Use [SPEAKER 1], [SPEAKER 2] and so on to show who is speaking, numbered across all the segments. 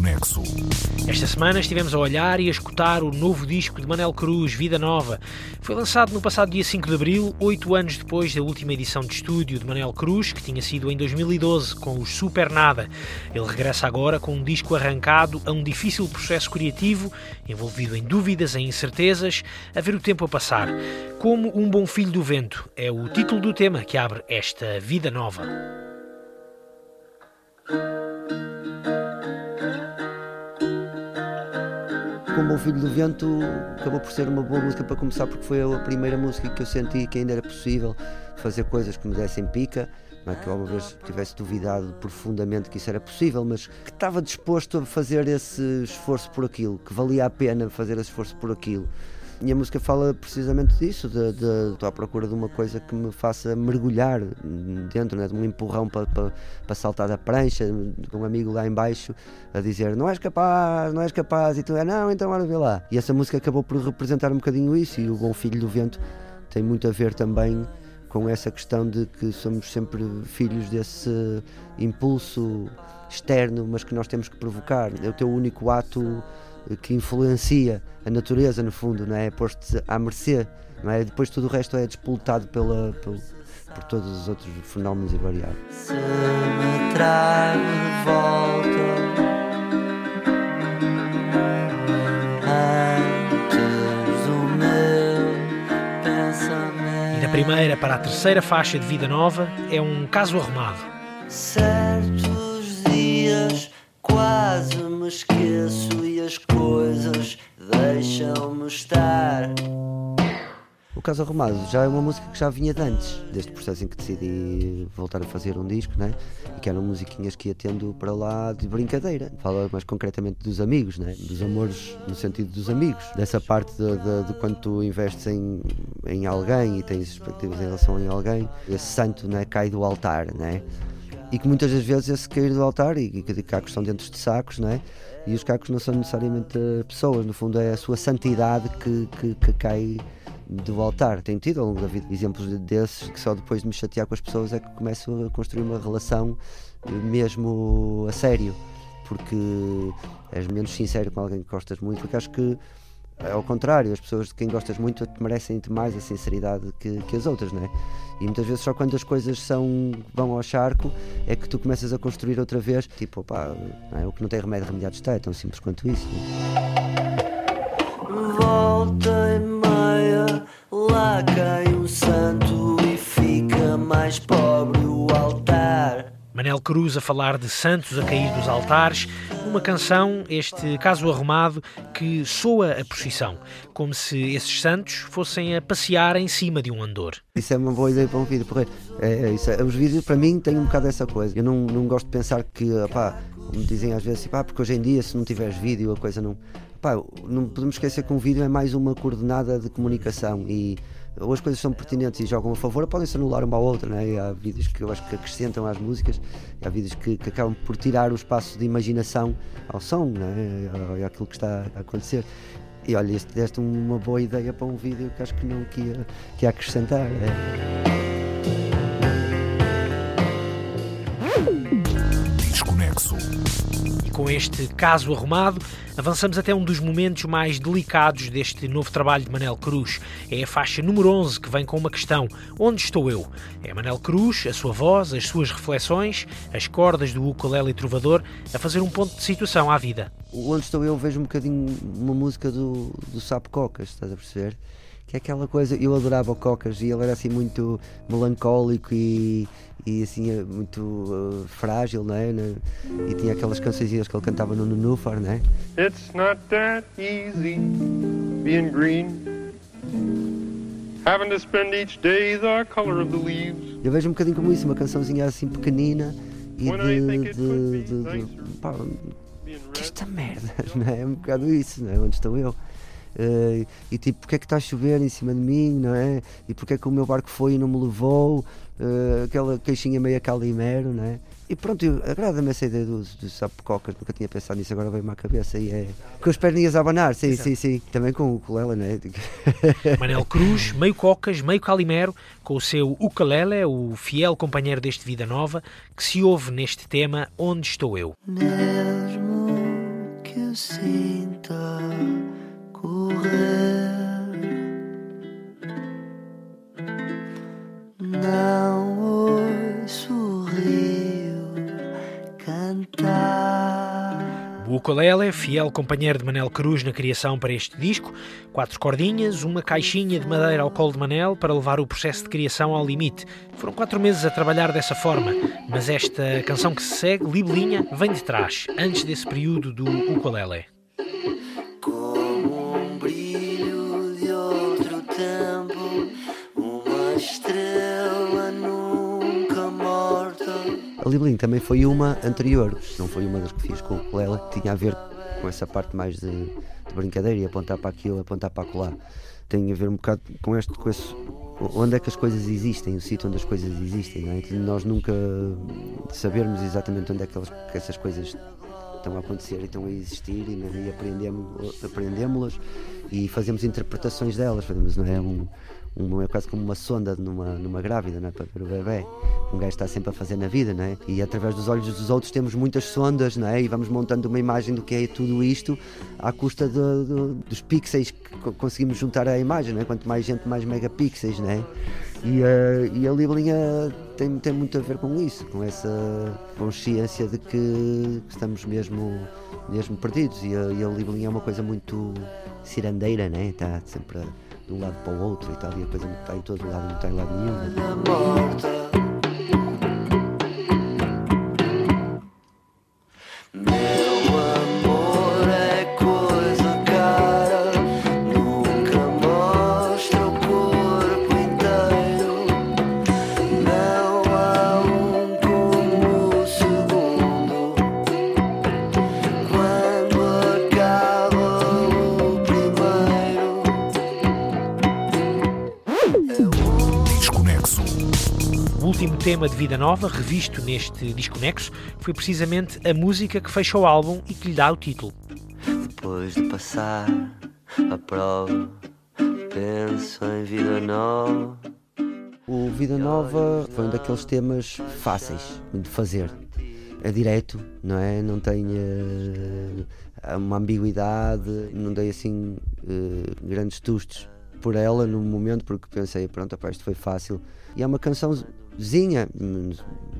[SPEAKER 1] Desconexo. Esta semana estivemos a olhar e a escutar o novo disco de Manel Cruz, Vida Nova. Foi lançado no passado dia 5 de abril, oito anos depois da última edição de estúdio de Manel Cruz, que tinha sido em 2012, com os Super Nada. Ele regressa agora com um disco arrancado a um difícil processo criativo, envolvido em dúvidas, em incertezas, a ver o tempo a passar. Como um bom filho do vento é o título do tema que abre esta Vida Nova.
[SPEAKER 2] Como o Filho do Vento acabou por ser uma boa música para começar porque foi a primeira música que eu senti que ainda era possível fazer coisas que me dessem pica não é que alguma vez tivesse duvidado profundamente que isso era possível, mas que estava disposto a fazer esse esforço por aquilo, que valia a pena fazer esse esforço por aquilo. E a música fala precisamente disso, de, de, estou à procura de uma coisa que me faça mergulhar dentro, né, de um empurrão para, para, para saltar da prancha, com um amigo lá embaixo a dizer não és capaz, não és capaz, e tu é não, então ora vê lá. E essa música acabou por representar um bocadinho isso, e o Bom Filho do Vento tem muito a ver também com essa questão de que somos sempre filhos desse impulso externo, mas que nós temos que provocar. É o teu único ato que influencia a natureza, no fundo, não é? é posto à mercê, não é? Depois tudo o resto é despolutado pela, pela por todos os outros fenómenos e variáveis. Se me de volta
[SPEAKER 1] E da primeira para a terceira faixa de Vida Nova é um caso arrumado.
[SPEAKER 3] Certos
[SPEAKER 2] O Caso Arrumado já é uma música que já vinha de antes, desde o processo em que decidi voltar a fazer um disco, né? e que eram musiquinhas que ia tendo para lá de brincadeira. Fala mais concretamente dos amigos, né? dos amores no sentido dos amigos, dessa parte de, de, de quando tu investes em, em alguém e tens expectativas em relação a alguém, esse santo né? cai do altar. Né? e que muitas das vezes esse cair do altar e, que cacos estão dentro de sacos, não é? E os cacos não são necessariamente pessoas, no fundo é a sua santidade que, que, que cai do altar. Tenho tido ao longo da vida exemplos desses que só depois de me chatear com as pessoas é que começo a construir uma relação eh, mesmo a sério, porque és menos sincero com alguém que gostas muito, porque acho que é ao contrário, as pessoas de quem gostas muito merecem-te mais a sinceridade que, que, as outras, não é? E muitas vezes só quando as coisas são, vão ao charco é que tu começas a construir outra vez, tipo, opá, é? o que não tem remédio remediado está, é tão simples quanto isso. Volta e meia, lá cai um santo e fica mais pobre o altar.
[SPEAKER 1] Manel Cruz a falar de santos a cair dos altares, uma canção, este caso arrumado, que soa a procissão, como se esses santos fossem a passear em cima de um andor.
[SPEAKER 2] Isso é uma boa ideia para um vídeo, porque é, é, isso é, os vídeos para mim têm um bocado essa coisa. Eu não, não gosto de pensar que, opá, como dizem às vezes, pá, porque hoje em dia se não tiveres vídeo a coisa não. Pá, não podemos esquecer que um vídeo é mais uma coordenada de comunicação e ou as coisas são pertinentes e jogam a favor, podem-se anular uma à outra. Né? há vídeos que eu acho que acrescentam às músicas, há vídeos que, que acabam por tirar o espaço de imaginação ao som, né? àquilo que está a acontecer. E olha, este deste uma boa ideia para um vídeo que acho que não que ia, que ia acrescentar. É.
[SPEAKER 1] Desconexo. E com este caso arrumado, avançamos até um dos momentos mais delicados deste novo trabalho de Manel Cruz. É a faixa número 11 que vem com uma questão: Onde estou eu? É Manel Cruz, a sua voz, as suas reflexões, as cordas do ukulele trovador a fazer um ponto de situação à vida.
[SPEAKER 2] Onde estou eu vejo um bocadinho uma música do, do Sapo Cocas, estás a perceber? Que é aquela coisa, eu adorava o Cocas e ele era assim muito melancólico e, e assim eh, muito uh, frágil, não é? Né? E tinha aquelas canções que ele cantava no Nenúfar, não é? It's not that easy being green Having to spend each day the color of the leaves Eu vejo um bocadinho como isso, uma cançãozinha assim pequenina e de, de, de, de pá, que esta merda, não é? É um bocado isso, não é? Onde estou eu? Uh, e tipo, porque é que está a chover em cima de mim, não é? E porque é que o meu barco foi e não me levou? Uh, aquela queixinha meio calimero, não é? E pronto, agrada-me essa ideia do, do sapo cocas, nunca tinha pensado nisso, agora veio-me à cabeça e é. Com as perninhas a abanar, sim, Exato. sim, sim. Também com o ukulele, não é?
[SPEAKER 1] Manel Cruz, meio cocas, meio calimero, com o seu ukulele, o fiel companheiro deste Vida Nova, que se ouve neste tema Onde Estou Eu. Mesmo
[SPEAKER 3] me sinta correr. Não ouço o
[SPEAKER 1] ukulele, fiel companheiro de Manel Cruz na criação para este disco, quatro cordinhas, uma caixinha de madeira ao colo de Manel para levar o processo de criação ao limite. Foram quatro meses a trabalhar dessa forma, mas esta canção que se segue, Libelinha, vem de trás, antes desse período do ukulele.
[SPEAKER 3] Estrela nunca morta.
[SPEAKER 2] A Libeling também foi uma anterior, não foi uma das que fiz com o ukulele, que tinha a ver com essa parte mais de, de brincadeira e apontar para aquilo, apontar para acolá. Tem a ver um bocado com este, com esse, onde é que as coisas existem, o sítio onde as coisas existem, não é? Nós nunca sabermos exatamente onde é que, elas, que essas coisas estão a acontecer e estão a existir e, e aprendemos, aprendemos-las e fazemos interpretações delas, fazemos, não é? Um, um, é quase como uma sonda numa, numa grávida, não é? para ver o bebê. Um gajo está sempre a fazer na vida, não é? E através dos olhos dos outros temos muitas sondas, não é? E vamos montando uma imagem do que é tudo isto à custa dos pixels que conseguimos juntar à imagem, não é? Quanto mais gente, mais megapixels, não é? E, uh, e a Libelinha tem, tem muito a ver com isso, com essa consciência de que estamos mesmo, mesmo perdidos. E a, a Libelinha é uma coisa muito cirandeira, né? está sempre a, de um lado para o outro e tal, e a coisa está em todo lado, não está em lado nenhum.
[SPEAKER 4] Desconexo.
[SPEAKER 1] O último tema de Vida Nova, revisto neste Desconexo, foi precisamente a música que fecha o álbum e que lhe dá o título.
[SPEAKER 3] Depois de passar a prova, penso em vida nova.
[SPEAKER 2] O Vida Nova foi um daqueles temas fáceis de fazer. É direto, não é? Não tem eh, uma ambiguidade, não dei assim eh, grandes tustos por ela no momento, porque pensei, pronto, opa, isto foi fácil. E é uma cançãozinha, não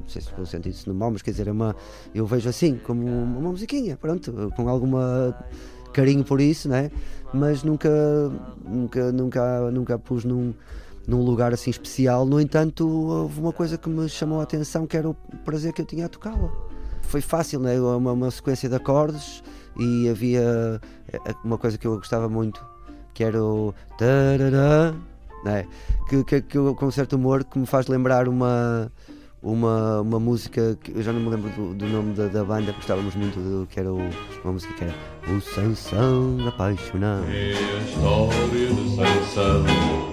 [SPEAKER 2] sei se vou sentir isso no mal, mas quer dizer, é uma, eu vejo assim, como uma musiquinha, pronto, com alguma carinho por isso, né? mas nunca, nunca, nunca, nunca pus num, num lugar assim especial. No entanto, houve uma coisa que me chamou a atenção, que era o prazer que eu tinha a tocá-la. Foi fácil, né? uma, uma sequência de acordes e havia eh, uma coisa que eu gostava muito, que era o tarará, né? que, que, que eu, com um certo humor que me faz lembrar uma uma, uma música que eu já não me lembro do, do nome da, da banda, gostávamos muito do que era o, uma música que era O Sansão Apaixonado.
[SPEAKER 5] É a história de Sansão,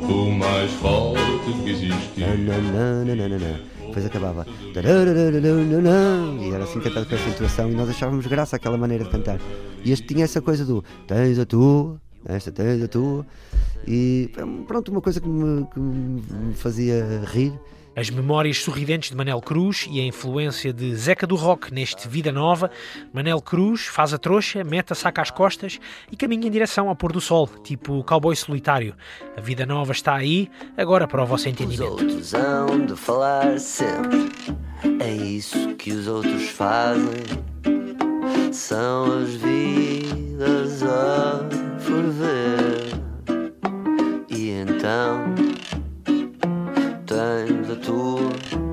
[SPEAKER 5] o mais forte que existiu.
[SPEAKER 2] Nananana. Depois acabava e era assim cantado com essa intuação e nós achávamos graça aquela maneira de cantar. E este tinha essa coisa do tens a tua, esta tens a tua, e pronto, uma coisa que me, que me fazia rir.
[SPEAKER 1] As memórias sorridentes de Manel Cruz e a influência de Zeca do Rock neste Vida Nova, Manel Cruz faz a trouxa, mete a saca às costas e caminha em direção ao pôr do sol, tipo cowboy solitário. A Vida Nova está aí, agora para o vosso
[SPEAKER 3] Os
[SPEAKER 1] entendimento.
[SPEAKER 3] outros hão de falar sempre. É isso que os outros fazem. São as vidas a ferver. E então tens a tua